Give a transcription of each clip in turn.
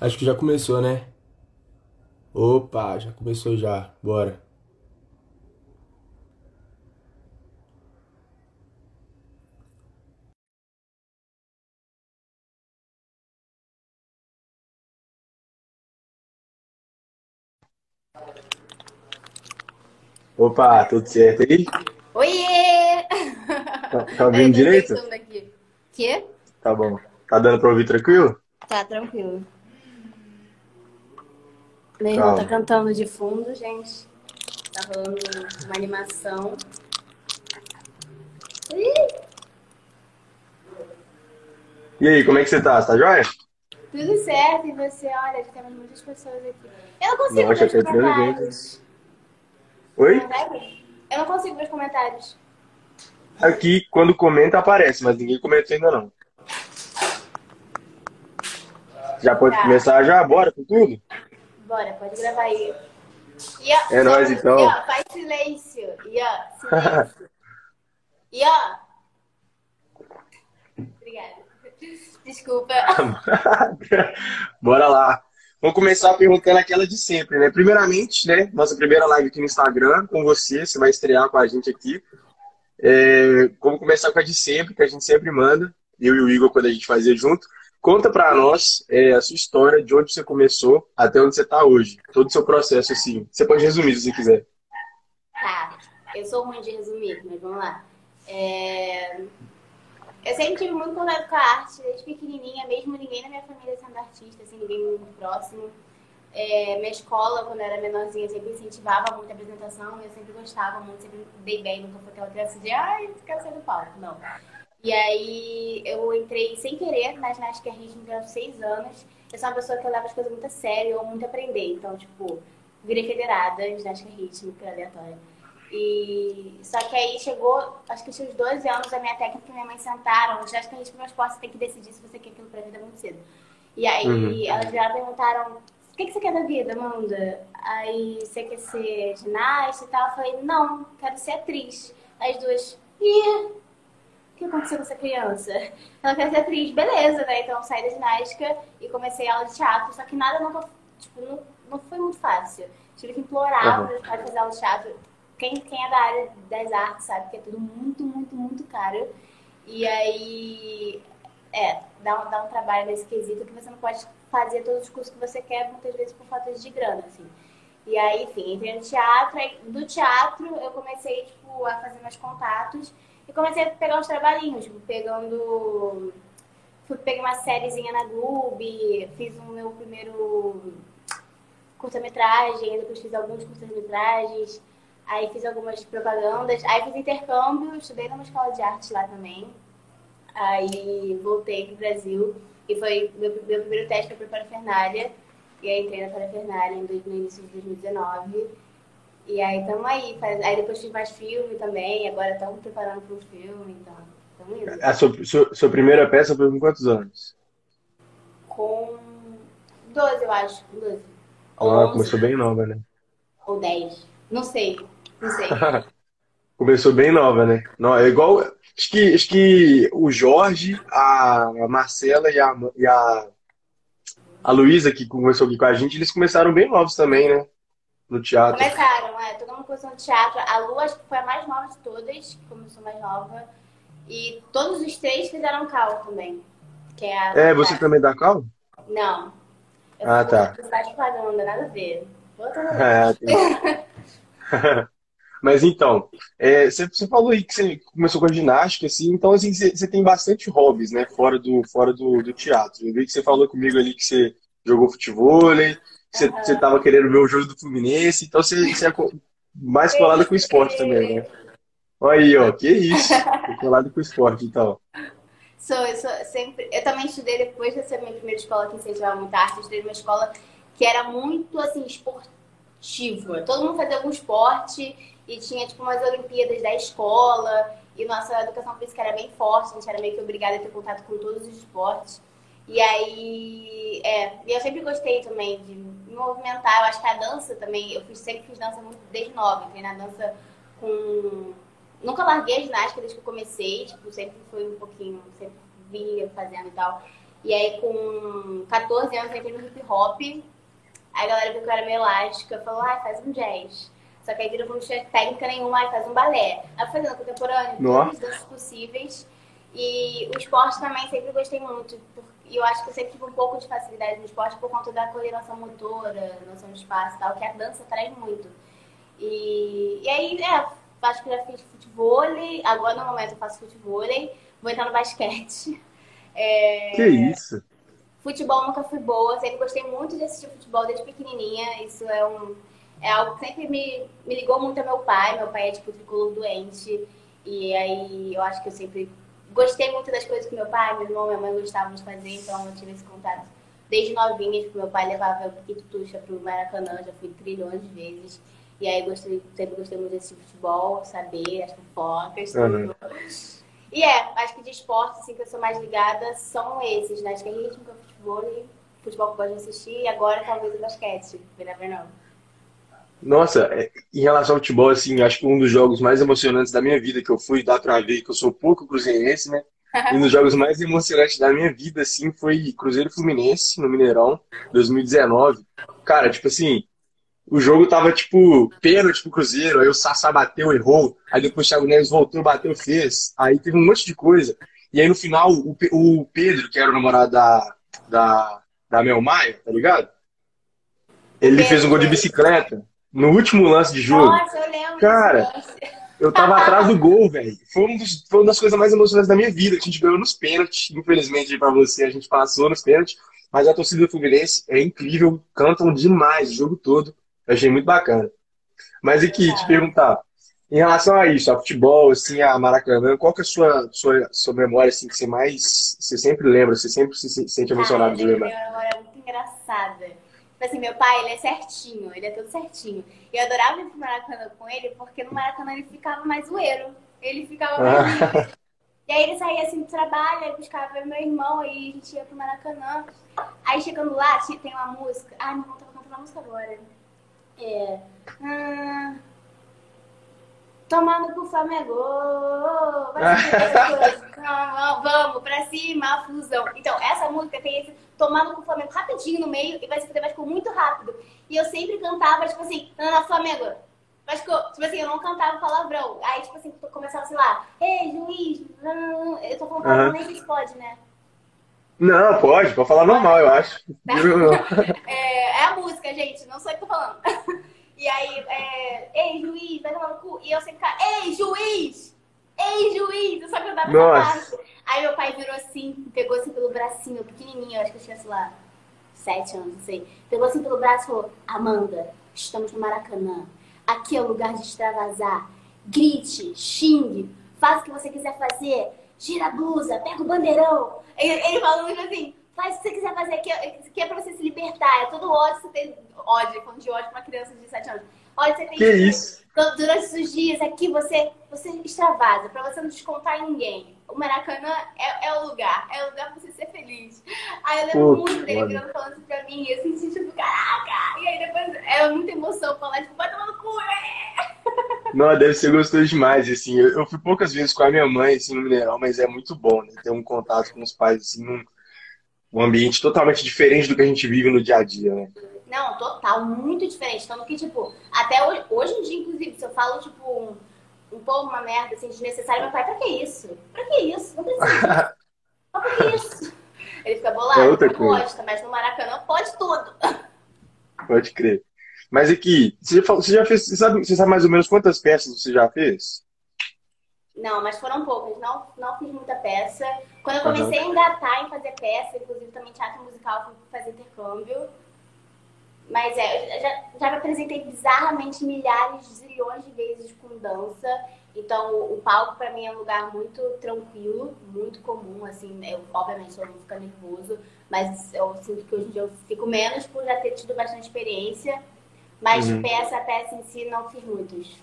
Acho que já começou, né? Opa, já começou já. Bora. Opa, tudo certo aí? Oiê! Tá, tá ouvindo direito? Aqui. Quê? Tá bom. Tá dando pra ouvir tranquilo? Tá tranquilo. Meu irmão tá cantando de fundo, gente. Tá rolando uma animação. Ih, E aí, como é que você tá? Você tá joia? tudo certo, e você? Olha, já temos muitas pessoas aqui. Eu não consigo Nossa, ver os três comentários. Oi? Eu não consigo ver os comentários. Aqui, quando comenta, aparece, mas ninguém comentou ainda não. Já pode Tá. começar já? Bora com tudo? Bora, pode gravar aí. E, ó, É nóis, e, então. ó, faz silêncio. E ó, silêncio. e ó. Obrigada. Desculpa. Bora lá. Vamos começar perguntando aquela de sempre, né? Primeiramente, né? Nossa primeira live aqui no Instagram com você, você vai estrear com a gente aqui. É, vamos começar com a de sempre, que a gente sempre manda, eu e o Igor, quando a gente fazia junto. Conta pra nós é, a sua história, de onde você começou até onde você tá hoje. Todo o seu processo, assim. Você pode resumir se você quiser. Tá, eu sou ruim de resumir, mas vamos lá. É, Eu sempre tive muito contato com a arte, desde pequenininha, mesmo ninguém na minha família sendo artista, assim, ninguém muito próximo. É, Minha escola, quando eu era menorzinha, sempre incentivava muito a apresentação, eu sempre gostava muito, sempre dei bem, nunca fui aquela criança de, ai, quero sair do palco, não. E aí eu entrei sem querer na ginástica rítmica aos seis anos. Eu sou uma pessoa que leva as coisas muito a sério, eu muito aprender. Então, tipo, virei federada em ginástica rítmica aleatória. E só que aí chegou, acho que tinha uns 12 anos, a minha técnica e minha mãe sentaram. Ginástica rítmica é um esporte, você tem que decidir se você quer aquilo pra vida muito cedo. E aí Uhum. elas viraram e perguntaram: o que, que você quer da vida, Amanda? Aí você quer ser ginasta e tal? Eu falei: não, quero ser atriz. As duas, ih, que aconteceu com essa criança? Ela quer ser atriz, beleza, né? Então eu saí da ginástica e comecei aula de teatro, só que nada nunca, tipo, não, não foi muito fácil. Tive que implorar Uhum. para os pais fazer aula de teatro. Quem, quem é da área das artes sabe que é tudo muito, muito, muito caro. E aí, é, dá um, dá um trabalho nesse quesito que você não pode fazer todos os cursos que você quer, muitas vezes por falta de grana, assim. E aí, enfim, entrei no teatro, aí do teatro eu comecei, tipo, a fazer meus contatos e comecei a pegar uns trabalhinhos, tipo, pegando. Fui peguei uma sériezinha na Gloob, fiz o meu primeiro curta-metragem, depois fiz alguns curtas-metragens, aí fiz algumas propagandas, aí fiz intercâmbio, estudei numa escola de arte lá também. Aí voltei pro Brasil e foi meu, meu primeiro teste para Parafernália. E aí entrei na Parafernália em dois- no início de 2019. E aí estamos aí. Faz, aí depois fiz mais filme também, agora estamos preparando para um filme, então indo. A sua, sua, sua primeira peça foi com quantos anos? Com 12, eu acho. 12. Ou Ah, 11, começou bem nova, né? ou 10. Não sei. Não sei. Começou bem nova, né? Não, é igual. Acho que, acho que o Jorge, a, a Marcela e a, e a, a Luísa, que começou aqui com a gente, eles começaram bem novos também, né? No teatro. Começaram, é, todo mundo começou no teatro. A Lu, acho que foi a mais nova de todas, que começou mais nova. E todos os três fizeram cal também. Que é a. É, você também dá cal? Não. Eu Ah, tá. publicidade e propaganda, nada a ver. É, tem- Mas então, é, você, você falou aí que você começou com a ginástica, assim, então assim, você, você tem bastante hobbies, né? Fora do, fora do, do teatro. Eu vi que você falou comigo ali que você jogou futebol, você, Aham. você tava querendo ver o jogo do Fluminense, então você, é mais colado com o esporte também, né? Olha aí, ó, que isso. Tô colado com o esporte, então. Sou, eu sou sempre. Eu também estudei depois dessa minha primeira escola que incentivava muito arte. Eu estudei numa escola que era muito assim, esportiva. Todo mundo fazia algum esporte e tinha tipo umas Olimpíadas da escola. E nossa educação física era bem forte, a gente era meio que obrigada a ter contato com todos os esportes. E aí, é, e eu sempre gostei também de me movimentar. Eu acho que a dança também, eu fiz, sempre fiz dança muito desde nova. Entrei na dança com. Nunca larguei a ginástica desde que eu comecei, tipo, sempre foi um pouquinho, sempre vinha fazendo e tal. E aí, com 14 anos, eu entrei no hip hop. Aí a galera viu que eu era meio elástica, falou, ah, faz um jazz. Só que aí viram que não tinha técnica nenhuma, aí faz um balé. Aí eu fazendo contemporâneo, todos os danças possíveis. E o esporte também sempre gostei muito. E eu acho que eu sempre tive um pouco de facilidade no esporte por conta da coordenação motora, noção de espaço e tal, que a dança traz muito. E, e aí, é, acho que já fiz futebol, agora no momento eu faço futebol, vou entrar no basquete. É, que isso? Futebol nunca fui boa, sempre gostei muito de assistir futebol desde pequenininha. Isso é um é algo que sempre me, me ligou muito ao meu pai. Meu pai é tipo tricolor doente. E aí eu acho que eu sempre gostei muito das coisas que meu pai, meu irmão, minha mãe gostavam de fazer, então eu tive esse contato desde novinha. Tipo, meu pai levava o Piquituxa pro Maracanã, já fui trilhões de vezes. E aí gostei, sempre gostei muito desse futebol, saber as fofocas, tudo. E é, acho que de esporte, assim, que eu sou mais ligada, são esses, né? Acho que é ritmo, que é futebol, e futebol que eu gosto de assistir, e agora talvez o basquete, ver não. Nossa, é, em relação ao futebol, assim, acho que um dos jogos mais emocionantes da minha vida que eu fui dar pra ver, que eu sou pouco cruzeirense, né? E um dos jogos mais emocionantes da minha vida, assim, foi Cruzeiro Fluminense, no Mineirão, 2019. Cara, tipo assim, o jogo tava, tipo, pênalti pro Cruzeiro, aí o Sassá bateu, errou, aí depois o Thiago Neves voltou, bateu, fez, aí teve um monte de coisa. E aí no final, o, o Pedro, que era o namorado da, da, da Mel Maia, tá ligado? Ele fez um gol de bicicleta no último lance de jogo. Nossa, eu lembro. Cara, eu tava atrás do gol, velho. Foi, um foi uma das coisas mais emocionantes da minha vida. A gente ganhou nos pênaltis. Infelizmente, para você, a gente passou nos pênaltis. Mas a torcida do Fluminense é incrível. Cantam demais o jogo todo. Eu achei muito bacana. Mas aqui, te perguntar. Em relação a isso, a futebol, assim, a Maracanã, qual que é a sua, sua, sua memória, assim, que você mais... Você sempre lembra, você sempre se sente emocionado de lembrar? Minha memória é muito engraçada. Tipo assim, meu pai, ele é certinho, ele é todo certinho. E eu adorava ir pro Maracanã com ele, porque no Maracanã ele ficava mais zoeiro. Ele ficava mais ah. E aí ele saía assim do trabalho, aí buscava meu irmão, aí a gente ia pro Maracanã. Aí chegando lá, tem uma música. Ai, meu irmão tava cantando a música agora. É. Hum, Tomando pro Flamengo. Vamos, pra cima, fusão. Então, essa música tem esse tomando com o Flamengo rapidinho no meio e vai se fazer tipo, muito rápido. E eu sempre cantava, tipo assim, na Flamengo. Mas, tipo assim, eu não cantava palavrão. Aí, tipo assim, começava assim lá, ei, juiz, eu tô falando palavrão, uhum. nem sei se pode, né? Não, pode, pode falar normal, eu acho. é, é a música, gente, não sei o que tô falando. E aí, é, ei, juiz, vai tomar no cu. E eu sempre ficava, ei, juiz! Ei, juiz! Eu só cantava essa parte. Aí meu pai virou assim, pegou assim pelo bracinho, pequenininho, acho que eu tinha, sei lá, sete anos, não sei. Pegou assim pelo braço e falou, Amanda, estamos no Maracanã. Aqui é o lugar de extravasar. Grite, xingue, faça o que você quiser fazer. Gira a blusa, pega o bandeirão. Ele, ele falou muito assim, faz o que você quiser fazer, aqui, aqui é pra você se libertar. É todo ódio que você tem. Ódio, falando de ódio pra uma criança de 7 anos. Ódio você tem. Que isso? Durante esses dias aqui você, você extravasa, pra você não descontar ninguém. O Maracanã é, é o lugar, é o lugar pra você ser feliz. Aí eu lembro muito dele virando falando isso pra mim, eu senti tipo, caraca! E aí depois é muita emoção falar, tipo, vai tomar no cu, é! Não, deve ser gostoso demais, assim. Eu, eu, fui poucas vezes com a minha mãe, assim, no Mineirão, mas é muito bom, né? Ter um contato com os pais, assim, num um ambiente totalmente diferente do que a gente vive no dia a dia, né? Não, total, muito diferente. Tanto que, tipo, até hoje, hoje em dia, inclusive, se eu falo, tipo, um, um pouco uma merda, assim, desnecessária, meu pai, pra que isso? Pra que isso? Não precisa. pra que isso? Ele fica bolado, é outra gosta, mas no Maracanã pode tudo. Pode crer. Mas aqui, você já, você já fez, você sabe, você sabe mais ou menos quantas peças você já fez? Não, mas foram poucas. Não, não fiz muita peça. Quando eu comecei a engatar em fazer peça, inclusive também teatro musical, fui fazer intercâmbio. Mas é, eu já, já me apresentei bizarramente milhares, zilhões de vezes com dança. Então, o palco para mim é um lugar muito tranquilo, muito comum, assim, eu, obviamente eu não fico nervoso, mas eu sinto que hoje em dia eu fico menos por já ter tido bastante experiência. Mas uhum. peça a peça em si não fiz muitos.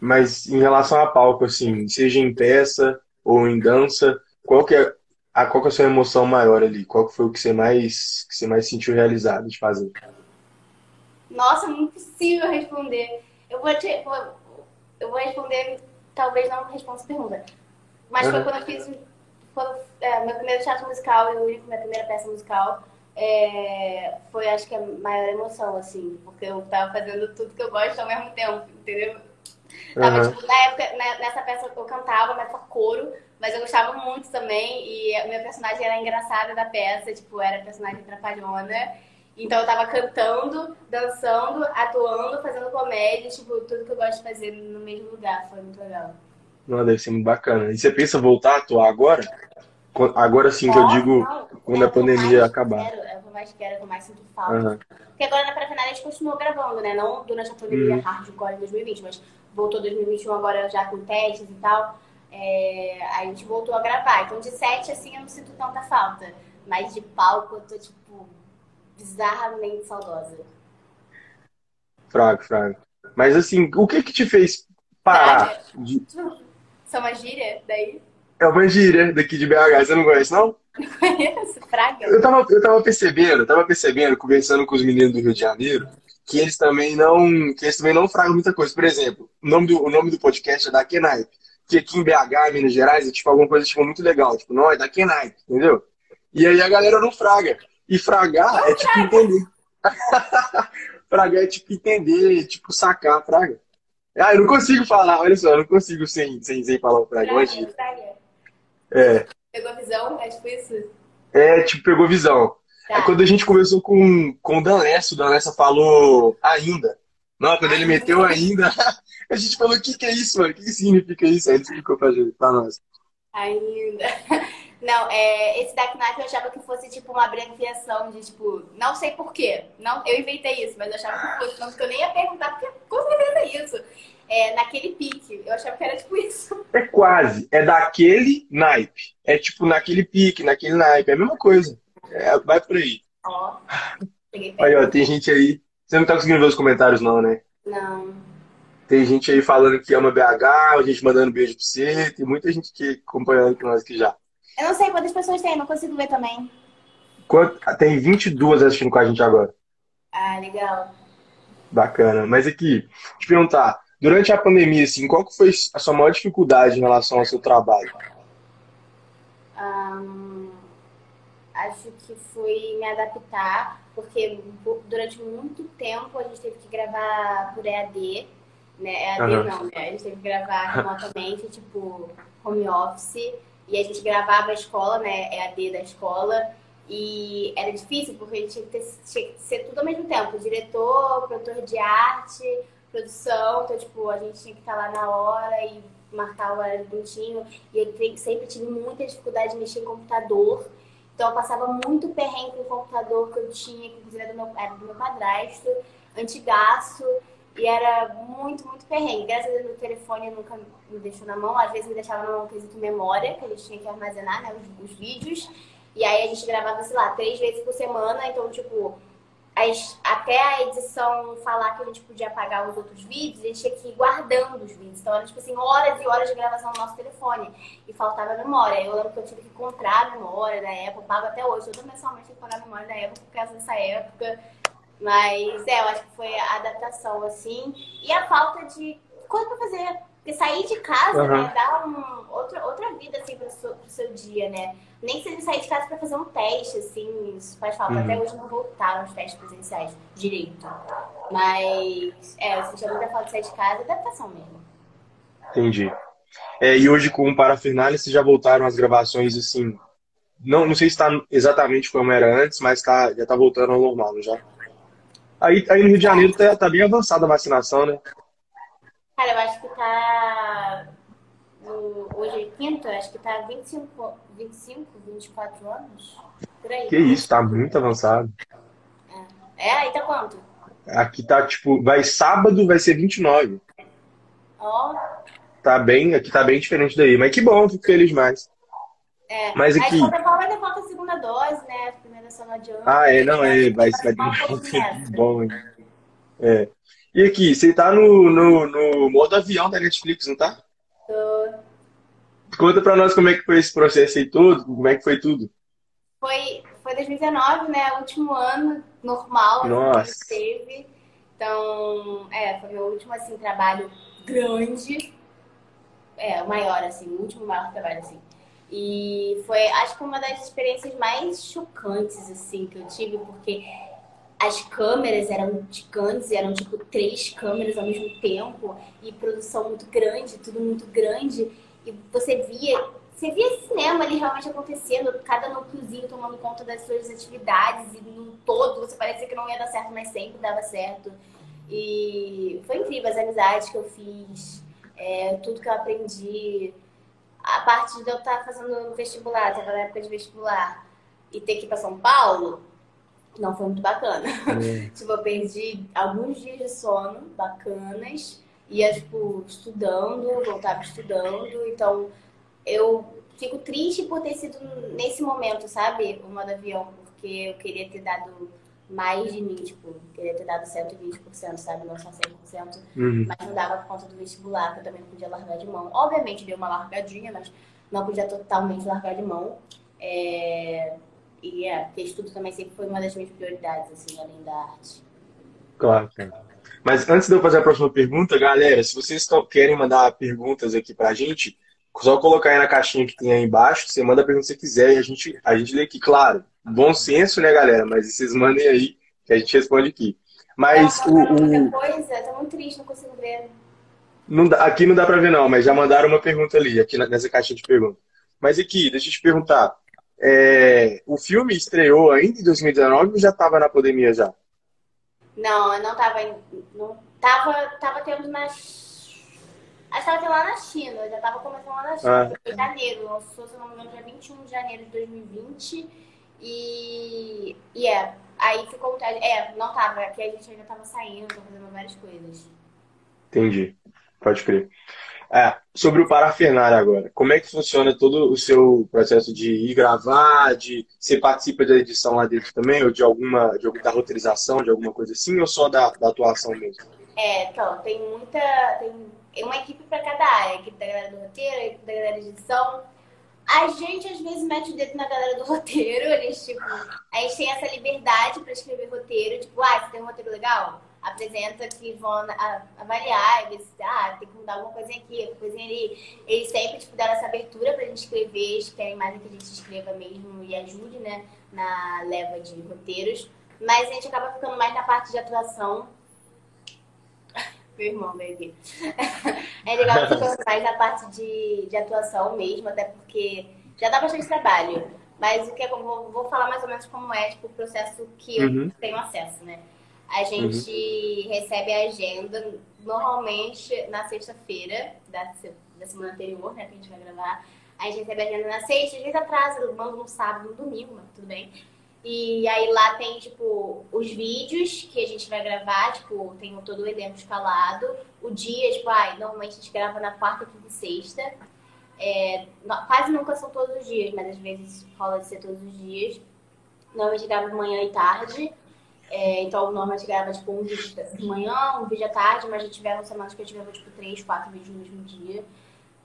Mas em relação a palco, assim, seja em peça ou em dança, qual que é a, qual que é a sua emoção maior ali? Qual que foi o que você mais, que você mais sentiu realizado de fazer? Nossa, é impossível responder. Eu vou, te, vou, eu vou responder, talvez não responda essa pergunta. Mas uhum. foi quando eu fiz quando, é, meu primeiro teatro musical e o único, minha primeira peça musical, é, foi acho que a maior emoção, assim, porque eu tava fazendo tudo que eu gosto ao mesmo tempo, entendeu? Tava, uhum. tipo, na época, nessa peça eu cantava, mas por coro, mas eu gostava muito também, e o meu personagem era engraçado da peça, tipo, era personagem trapalhona. Então eu tava cantando, dançando, atuando, fazendo comédia, tipo, tudo que eu gosto de fazer no mesmo lugar. Foi muito legal. Não, deve ser muito bacana. E você pensa voltar a atuar agora? Agora sim que eu digo quando é a pandemia acabar. Quero, o que eu mais sinto falta. Uhum. Porque agora na pré-final a gente continuou gravando, né? Não durante a pandemia uhum. hardcore em 2020, mas voltou 2021 agora já com testes e tal. É, a gente voltou a gravar. Então de sete, assim, eu não sinto tanta falta. Mas de palco eu tô, tipo, bizarramente saudosa. Fraco, fraco. Mas assim, o que que te fez parar? De... São uma gíria daí? É uma gíria daqui de BH. Você não conhece, não? Não conheço, fraga. Eu tava, eu tava percebendo, tava percebendo, conversando com os meninos do Rio de Janeiro, que eles também não, que eles também não fragam muita coisa. Por exemplo, o nome do, o nome do podcast é da Kenaipe. Que aqui em BH, Minas Gerais, é tipo alguma coisa tipo, muito legal. Tipo, não, é da Kenaipe, entendeu? E aí a galera não fraga. E fragar não é tipo fraga. entender. fragar é tipo entender, tipo sacar, fraga. Ah, eu não consigo falar, olha só, eu não consigo sem, sem, sem falar o fraga. Fraga, fraga. É. Pegou visão? É tipo isso? É, tipo, pegou visão. Tá. É quando a gente conversou com, com o Danessa, o Danessa falou ainda. Não, quando ele meteu ainda, a gente falou, o que, que é isso, mano? O que, que significa isso? Aí ele explicou pra, gente, pra nós. Ainda. Não, é, esse Dark Knight eu achava que fosse tipo uma abreviação de tipo, não sei porquê. Não, eu inventei isso, mas eu achava que fosse, não, que eu nem ia perguntar, porque com certeza é isso. É, naquele pique. Eu achava que era tipo isso. É quase. É daquele naipe. É tipo naquele pique, naquele naipe. É a mesma coisa. É, vai por aí. Ó. Aí, ó, tem gente aí. Você não tá conseguindo ver os comentários, não, né? Não. Tem gente aí falando que ama BH, a gente mandando beijo pra você. Tem muita gente que acompanhando com nós aqui já. Eu não sei quantas pessoas tem, não consigo ver também. Quanto... Tem 22 assistindo com a gente agora. Ah, legal. Bacana. Mas aqui, te perguntar, durante a pandemia, assim, qual que foi a sua maior dificuldade em relação ao seu trabalho? Um, acho que foi me adaptar, porque durante muito tempo a gente teve que gravar por EAD, né? EAD uhum. não, né? A gente teve que gravar remotamente, tipo, home office. E a gente gravava a escola, né? EAD da escola. E era difícil porque a gente tinha que, ter, tinha que ser tudo ao mesmo tempo. Diretor, produtor de arte, produção. Então, tipo, a gente tinha que estar lá na hora e marcar o horário bonitinho. E eu sempre tive muita dificuldade de mexer em computador. Então, eu passava muito perrengue com o computador que eu tinha, que inclusive era do meu, era do meu padrasto, antigaço. E era muito, muito perrengue. Graças a Deus, meu telefone nunca me deixou na mão. Às vezes me deixava na mão quesito memória, que a gente tinha que armazenar né, os, os, vídeos. E aí a gente gravava, sei lá, três vezes por semana. Então, tipo, as, até a edição falar que a gente podia apagar os outros vídeos, a gente tinha que ir guardando os vídeos. Então, era, tipo assim, horas e horas de gravação no nosso telefone. E faltava memória. Eu lembro que eu tive que comprar a memória da época. Eu pago até hoje. Eu mensalmente tive que pagar a memória da época por causa dessa época. Mas é, eu acho que foi a adaptação, assim. E a falta de coisa pra fazer. Porque sair de casa, uhum. né, dá um, outra, outra vida, assim, pro seu, pro seu dia, né? Nem que seja sair de casa pra fazer um teste, assim, isso faz falta. Uhum. Até hoje não voltaram os testes presenciais direito. Mas, é, eu sentia muita falta de sair de casa adaptação mesmo. Entendi. É, e hoje, com o Parafernália, vocês já voltaram as gravações, assim... Não, não sei se está exatamente como era antes, mas tá, já tá voltando ao normal, já? Aí, aí no Rio de Janeiro tá, tá bem avançada a vacinação, né? Cara, eu acho que tá. No, hoje é quinta, acho que tá 25, 25, 24 anos. Por aí. Que isso, tá muito avançado. É, é aí tá quanto? Aqui tá tipo, vai sábado, vai ser 29. Ó. Oh. Tá bem, aqui tá bem diferente daí. Mas que bom, fico feliz mais. É. Mas aqui. Aí, forma, ainda falta a segunda dose, né? A primeira só não adianta. Ah, é, não, é. Vai, vai demorar um tempo bom, hein? É. E aqui, você tá no, no, no modo avião da Netflix, não tá? Tô. Conta pra nós como é que foi esse processo aí todo, como é que foi tudo. Foi, foi 2019, né? Último ano normal Nossa. que teve. Então, é, foi meu último, assim, trabalho grande. É, o maior, assim, o último maior trabalho, assim. E foi, acho que uma das experiências mais chocantes, assim, que eu tive, porque as câmeras eram gigantes, eram tipo três câmeras ao mesmo tempo, e produção muito grande, tudo muito grande, e você via, você via cinema ali realmente acontecendo, cada núcleozinho tomando conta das suas atividades, e no todo você parecia que não ia dar certo, mas sempre dava certo. E foi incrível as amizades que eu fiz, é, tudo que eu aprendi a parte de eu estar fazendo vestibular, estava na época de vestibular, e ter que ir para São Paulo, não foi muito bacana. É. tipo, eu perdi alguns dias de sono bacanas, ia, tipo, estudando, voltava estudando, então eu fico triste por ter sido nesse momento, sabe, o modo avião, porque eu queria ter dado mais de mim, tipo, queria ter dado 120%, sabe? Não só 100%, uhum. mas não dava por conta do vestibular, que eu também não podia largar de mão. Obviamente deu uma largadinha, mas não podia totalmente largar de mão. É... E é, porque estudo também sempre foi uma das minhas prioridades, assim, além da arte. Claro, Mas antes de eu fazer a próxima pergunta, galera, se vocês querem mandar perguntas aqui pra gente, só colocar aí na caixinha que tem aí embaixo, você manda a pergunta que você quiser e a gente, a gente lê aqui. Claro, bom senso, né, galera? Mas vocês mandem aí que a gente responde aqui. Mas o. o... Coisa, tô muito triste, não consigo ver. Não dá, aqui não dá pra ver, não, mas já mandaram uma pergunta ali, aqui nessa caixinha de perguntas. Mas aqui, deixa eu te perguntar. É, o filme estreou ainda em 2019 ou já estava na pandemia já? Não, eu não estava. Não, tava, tava tendo nas Acho que tava lá na China, já tava começando lá na China. Ah. Foi em janeiro, lançou, se não me engano, dia 21 de janeiro de 2020. E, e é, aí ficou. É, não tava, aqui a gente ainda tava saindo, fazendo várias coisas. Entendi, pode crer. É, sobre o parafernália agora, como é que funciona todo o seu processo de ir gravar, de você participa da edição lá dentro também, ou de alguma, de, da roteirização, de alguma coisa assim, ou só da, da atuação mesmo? É, então, tem muita. Tem uma equipe para cada área, a equipe da galera do roteiro, a equipe da galera de edição, a gente às vezes mete o dedo na galera do roteiro, eles, tipo, a gente tem essa liberdade para escrever roteiro, tipo, ah, você tem um roteiro legal? Apresenta que vão avaliar, e ver se, ah, tem que mudar alguma coisinha aqui, alguma coisinha ali. Eles sempre, tipo, deram essa abertura pra gente escrever, eles querem mais que a gente escreva mesmo e ajude, né, na leva de roteiros. Mas a gente acaba ficando mais na parte de atuação, meu irmão baby. é legal que mais a parte de, de atuação mesmo, até porque já dá bastante trabalho. Mas o que é, vou, vou falar mais ou menos como é tipo, o processo que uhum. eu tenho acesso, né? A gente uhum. recebe a agenda normalmente na sexta-feira da, da semana anterior, né? Que a gente vai gravar. A gente recebe a agenda na sexta, às vezes atrasa, manda no sábado, no domingo, mas tudo bem. E aí lá tem, tipo, os vídeos que a gente vai gravar, tipo, tem todo o elenco escalado. O dia, tipo, ai, normalmente a gente grava na quarta, quinta e sexta. É, quase nunca são todos os dias, mas às vezes rola de ser todos os dias. Normalmente grava manhã e tarde. É, então, normalmente grava, tipo, um vídeo de manhã, um vídeo à tarde, mas já tiveram semanas que eu tive, tipo, três, quatro vídeos no mesmo dia.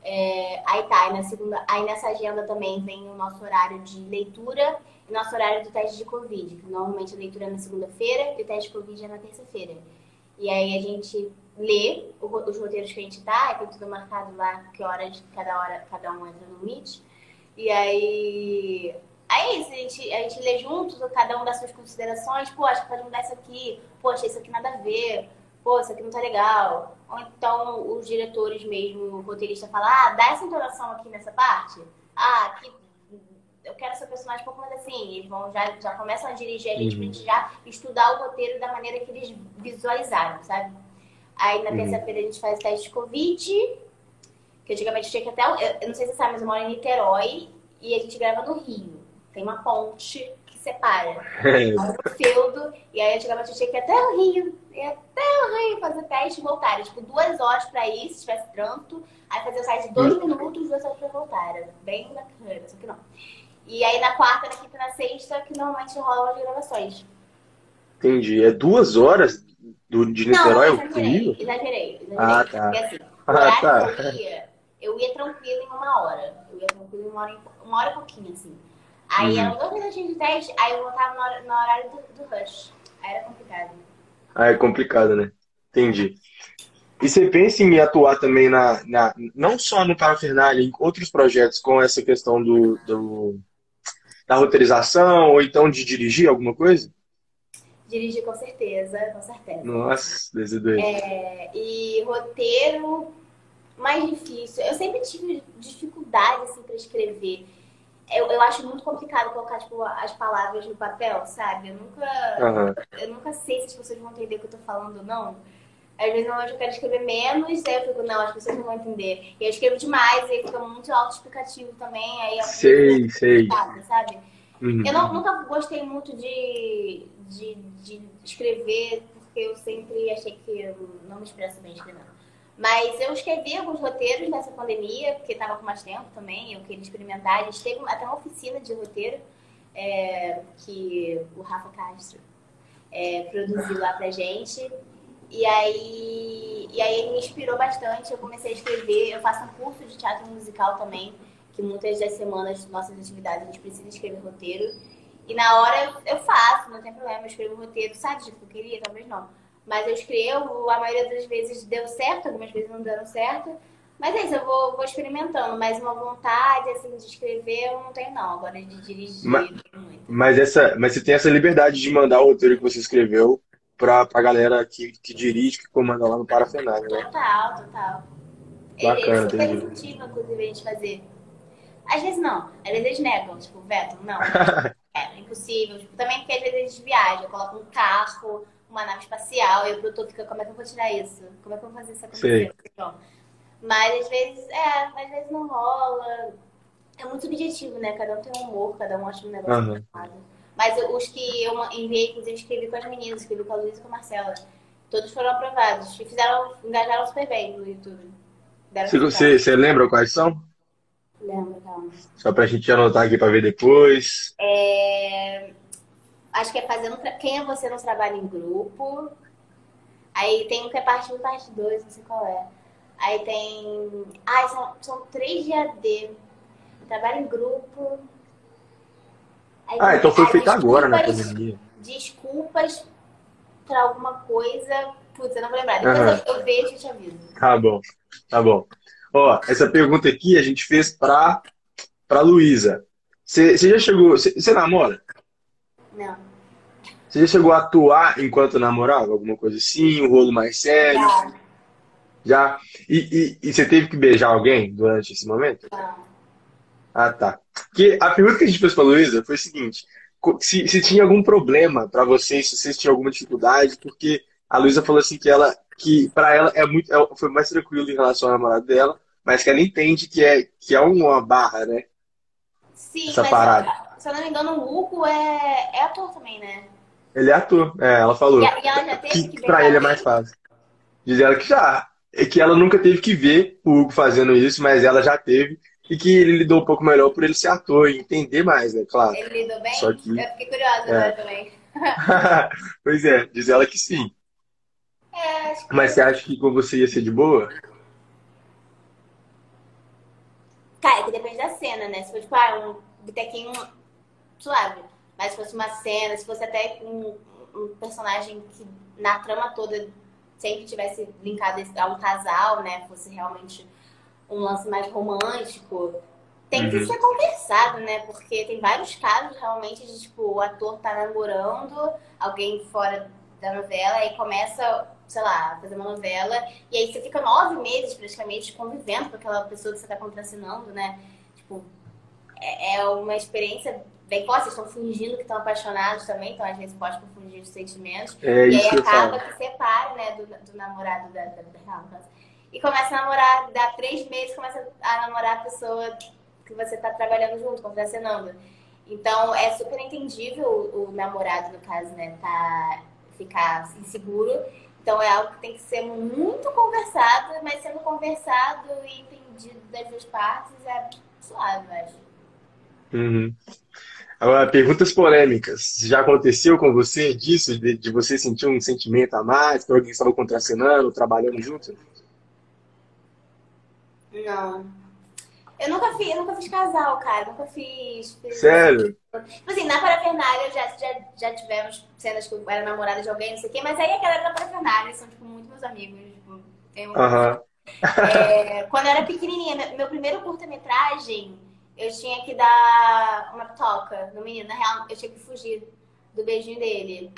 É, aí tá, aí, na segunda, aí nessa agenda também vem o nosso horário de leitura e nosso horário do teste de Covid. Que normalmente a leitura é na segunda-feira e o teste de Covid é na terça-feira. E aí a gente lê os roteiros que a gente dá, tem tudo marcado lá, que horas cada hora cada um entra no Meet. E aí. Aí é a gente, a gente lê juntos, cada um dá suas considerações, pô, acho que pode mudar isso aqui, poxa, isso aqui nada a ver, pô, isso aqui não tá legal. Ou então os diretores mesmo, o roteirista fala, ah, dá essa entonação aqui nessa parte. Ah, aqui eu quero ser personagem um pouco mais assim. E vão, já, já começam a dirigir a gente uhum. pra gente já estudar o roteiro da maneira que eles visualizaram, sabe? Aí na uhum. terça-feira a gente faz teste de Covid, que antigamente tinha que até. Eu, eu não sei se você sabe, mas eu moro em Niterói e a gente grava no Rio. Tem uma ponte que separa. É. o feudo, e aí antigamente eu tinha que ir até o Rio, e até o Rio fazer teste e voltar. Era, tipo, duas horas pra ir, se tivesse trânsito, aí fazer o site de dois uhum. minutos, duas horas pra voltar. Era bem bacana, só que não. E aí na quarta, na quinta e na sexta, que normalmente rolam as gravações. Entendi. É duas horas do, de Niterói ao Rio? Exagerei, exagerei. Ah, tá. Porque assim, ah, tá. eu ia, eu ia tranquilo em uma hora. Eu ia tranquilo em uma hora, uma hora e pouquinho, assim. Aí uhum. eram dois minutinhos de teste, aí eu voltava no, no horário do, do rush. Aí era complicado. Ah, é complicado, né? Entendi. E você pensa em atuar também na, na não só no Parafernália, em outros projetos com essa questão do, do, da roteirização ou então de dirigir alguma coisa? Dirigir com certeza, com certeza. Nossa, desde dois. É, e roteiro mais difícil. Eu sempre tive dificuldade assim para escrever. Eu, eu acho muito complicado colocar tipo, as palavras no papel, sabe? Eu nunca, uhum. eu nunca sei se as pessoas vão entender o que eu tô falando ou não. Às vezes eu quero escrever menos, aí eu fico, não, as pessoas não vão entender. E eu escrevo demais, aí fica muito autoexplicativo também. Aí sei, sei. Sabe? Uhum. Eu não, nunca gostei muito de, de, de escrever, porque eu sempre achei que eu não me expresso bem escrevendo. Mas eu escrevi alguns roteiros nessa pandemia, porque estava com mais tempo também, eu queria experimentar. A gente teve até uma oficina de roteiro é, que o Rafa Castro é, produziu lá pra gente. E aí, e aí ele me inspirou bastante. Eu comecei a escrever. Eu faço um curso de teatro musical também, que muitas das semanas, nossas atividades, a gente precisa escrever roteiro. E na hora eu faço, não tem problema, eu escrevo roteiro. Sabe o que eu queria? Talvez não. Mas eu escrevo, a maioria das vezes deu certo, algumas vezes não deram certo. Mas é isso, eu vou, vou experimentando. Mas uma vontade, assim, de escrever eu não tenho, não. Agora de dirigir, mas, mas, essa, mas você tem essa liberdade de mandar o roteiro que você escreveu pra, pra galera que, que dirige, que comanda lá no Parafenário, né? Total, total. Bacana, Ele super incentivam, inclusive, a gente fazer. Às vezes não, às vezes eles negam, tipo, Veto, não. é impossível. Tipo, também porque às vezes eles viajam, colocam um carro, uma nave espacial, e o produtor fica, como é que eu vou tirar isso? Como é que eu vou fazer isso acontecer? Então, mas às vezes, é, às vezes não rola. É muito subjetivo, né? Cada um tem um humor, cada um acha um negócio uhum. Mas os que eu enviei, inclusive, escrevi com as meninas, escrevi com a Luísa e com a Marcela. Todos foram aprovados. E fizeram, engajaram super bem no YouTube. Você, você lembra quais são? Lembro, calma. Só pra gente anotar aqui pra ver depois. É... Acho que é fazendo. Quem é você no trabalho em grupo? Aí tem um que é parte 1 parte 2, não sei qual é. Aí tem. Ai, são, são três de AD. Trabalho em grupo. Aí, ah, então foi feito agora na pandemia. Desculpas pra alguma coisa. Putz, eu não vou lembrar. Depois uhum. eu, eu, vejo e te aviso. Tá bom, tá bom. Ó, essa pergunta aqui a gente fez pra, pra Luísa. Você já chegou. Você namora? Não. Você já chegou a atuar enquanto namorava? Alguma coisa assim? Um rolo mais sério? Já. Já? E, e, e você teve que beijar alguém durante esse momento? Não. Ah, tá. Porque a pergunta que a gente fez pra Luísa foi o seguinte: se, se tinha algum problema para vocês, se vocês tinham alguma dificuldade, porque a Luísa falou assim que ela, que para ela é muito, é, foi mais tranquilo em relação ao namorado dela, mas que ela entende que é, que é uma barra, né? Sim, Essa mas parada. Se eu não me engano, o Hugo é, é ator também, né? Ele é ator, é, ela falou. E, e ela já teve que, que pra ele é mais fácil. Diz ela que já. É que ela nunca teve que ver o Hugo fazendo isso, mas ela já teve e que ele lidou um pouco melhor por ele ser ator e entender mais, né? Claro. Ele lidou bem? Só que... Eu fiquei curiosa é. agora também. pois é, diz ela que sim. É, que... Mas você acha que com você ia ser de boa? Cara, é que depende da cena, né? Se for tipo, ah, um botequinho suave. Mas se fosse uma cena, se fosse até um, um personagem que na trama toda sempre tivesse linkado a um casal, né? Fosse realmente um lance mais romântico, tem que uhum. ser conversado, né? Porque tem vários casos realmente de tipo, o ator tá namorando alguém fora da novela e começa, sei lá, a fazer uma novela, e aí você fica nove meses praticamente convivendo com aquela pessoa que você tá contracenando, né? Tipo, é, é uma experiência vocês estão fingindo que estão apaixonados também, então às vezes pode confundir os sentimentos. É e aí acaba que separa, né, do, do namorado da, da, da, e começa a namorar, dá três meses, começa a namorar a pessoa que você está trabalhando junto, contracenando. Então, é super entendível o, o, namorado, no caso, né, tá, ficar inseguro. Então, é algo que tem que ser muito conversado, mas sendo conversado e entendido das duas partes é suave, eu acho. Uhum. Agora, perguntas polêmicas. Já aconteceu com você disso, de, de você sentir um sentimento a mais, que alguém estava contracenando, trabalhando junto? Não. Eu nunca fiz, eu nunca fiz casal, cara. Nunca fiz. fiz Sério? Tipo assim, na parafernália já, já, já tivemos cenas que eu era namorada de alguém, não sei o quê, mas aí a galera da parafernália são, tipo, muito meus amigos. Tipo, tem um... Aham. É, quando eu era pequenininha, meu primeiro curta-metragem, eu tinha que dar uma toca no menino. Na real, eu tinha que fugir do beijinho dele.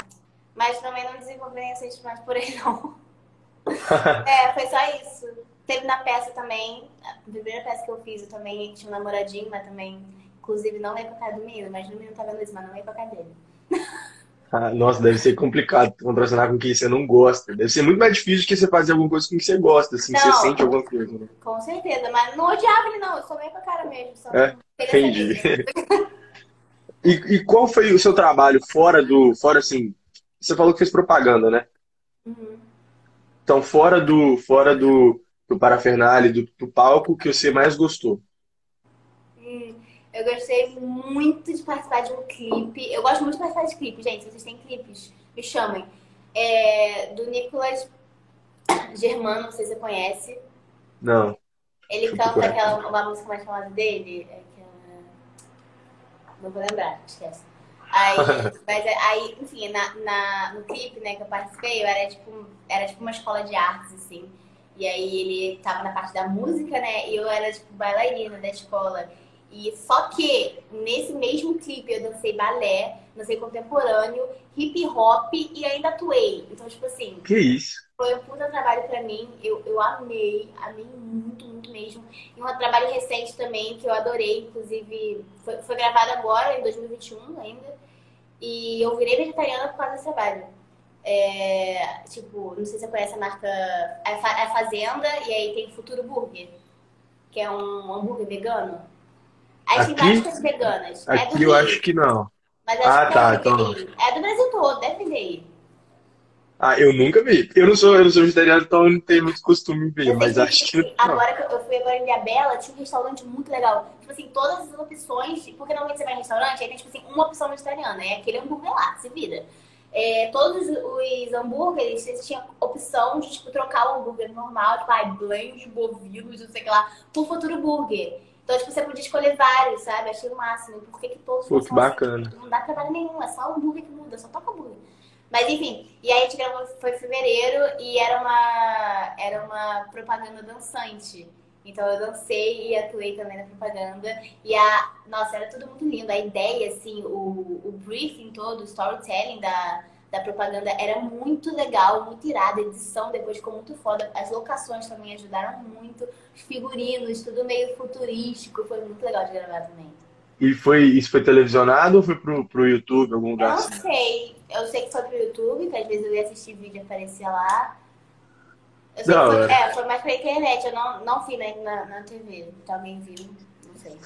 Mas também não desenvolvi nenhum sentimento por ele, não. É, foi só isso. Teve na peça também, a primeira peça que eu fiz, eu também tinha um namoradinho, mas também, inclusive, não ia pra casa do menino, mas o menino tá vendo isso, mas não ia pra casa dele. Ah, Nossa, deve ser complicado contracenar com quem você não gosta. Deve ser muito mais difícil que você fazer alguma coisa com quem você gosta, assim, que você Não. sente alguma coisa. né? Com certeza, mas não odiava ele, não. Eu sou meio com a cara mesmo. É, entendi. E, e qual foi o seu trabalho fora do, fora assim, você falou que fez propaganda, né? Uhum. Então, fora do, fora do, do parafernália, do, do palco, que você mais gostou? Hum, eu gostei muito de participar de um clipe. Eu gosto muito de participar de clipe, gente. Se vocês têm clipes, me chamem. É, do Nicolas Germano, não sei se você conhece. Não. Ele Deixa canta aquela uma música mais famosa dele. É aquela... Não vou lembrar, esquece. Aí, mas é- aí enfim, na, na- no clipe né, que eu participei, eu era tipo, era tipo uma escola de artes, assim. E aí ele tava na parte da música, né? E eu era tipo bailarina da escola. E só que nesse mesmo clipe eu dancei balé, dancei contemporâneo, hip hop e ainda atuei. Então, tipo assim, Que isso? foi um puta trabalho pra mim. Eu, eu amei, amei muito, muito mesmo. E um trabalho recente também que eu adorei, inclusive foi, foi gravado agora, em 2021 ainda. E eu virei vegetariana por causa desse trabalho. É, tipo, não sei se você conhece a marca é Fazenda e aí tem Futuro Burger, que é um hambúrguer vegano. Tem Aqui? coisas veganas. é Aqui eu Rio, acho que não. mas acho Ah, que tá, deve ter então-. É do Brasil todo, deve aí. Ah, eu nunca vi. Eu não sou, eu não sou vegetariano, então eu não tenho muito costume em ver, Eu mas acho que não. Agora que eu fui agora em Ilhabela, tinha um restaurante muito legal. Tipo assim, todas as opções, porque normalmente você vai em restaurante, aí tem tipo assim, uma opção vegetariana, é aquele hambúrguer lá, se vira. É, todos os, hambúrgueres, eles tinham opção de tipo, trocar o hambúrguer normal, tipo, ai, blend bovinos, não sei o que lá, por futuro burger. Então, tipo, você podia escolher vários, sabe? Achei o máximo. Por que, que todos Pô, que são assim? bacana. Não dá trabalho nenhum, é só o hambúrguer que muda, só toca hambúrguer. Mas enfim, e aí a gente gravou, foi em fevereiro e era uma, era uma propaganda dançante. Então eu dancei e atuei também na propaganda. E a, nossa, era tudo muito lindo. A ideia, assim, o, o briefing todo, o storytelling da, da propaganda era muito legal, muito irado. A edição depois ficou muito foda. As locações também ajudaram muito. Os figurinos, tudo meio futurístico. Foi muito legal de gravar também. E foi, isso foi televisionado ou foi pro, pro YouTube, algum Eu lugar não assim? sei. Eu sei que foi pro YouTube, que às vezes eu ia assistir vídeo e aparecia lá. Eu sei Da que foi, hora. é, foi mais pra internet, eu não, não vi na, na TV. Então alguém viu, não sei.